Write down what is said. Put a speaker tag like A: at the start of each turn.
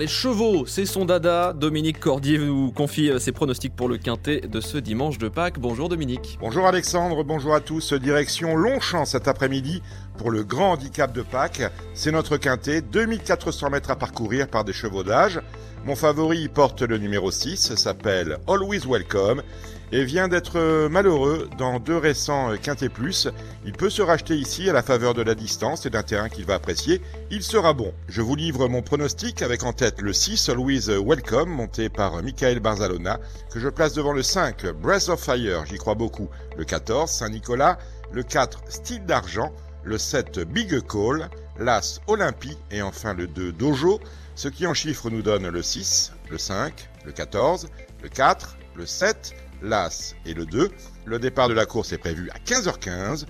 A: Les chevaux, c'est son dada. Dominique Cordier nous confie ses pronostics pour le quintet de ce dimanche de Pâques. Bonjour Dominique.
B: Bonjour Alexandre, bonjour à tous. Direction Longchamp cet après-midi pour le grand handicap de Pâques. C'est notre quintet, 2400 mètres à parcourir par des chevaux d'âge. Mon favori porte le numéro 6, s'appelle Always Welcome et vient d'être malheureux dans deux récents Quintet Plus. Il peut se racheter ici à la faveur de la distance et d'un terrain qu'il va apprécier. Il sera bon. Je vous livre mon pronostic avec en tête le 6 Always Welcome monté par Michael Barzalona que je place devant le 5 Breath of Fire, j'y crois beaucoup, le 14 Saint-Nicolas, le 4 Style d'argent, le 7 Big Call, l'As Olympie et enfin le 2 Dojo. Ce qui en chiffres nous donne le 6, le 5, le 14, le 4, le 7, l'As et le 2. Le départ de la course est prévu à 15h15.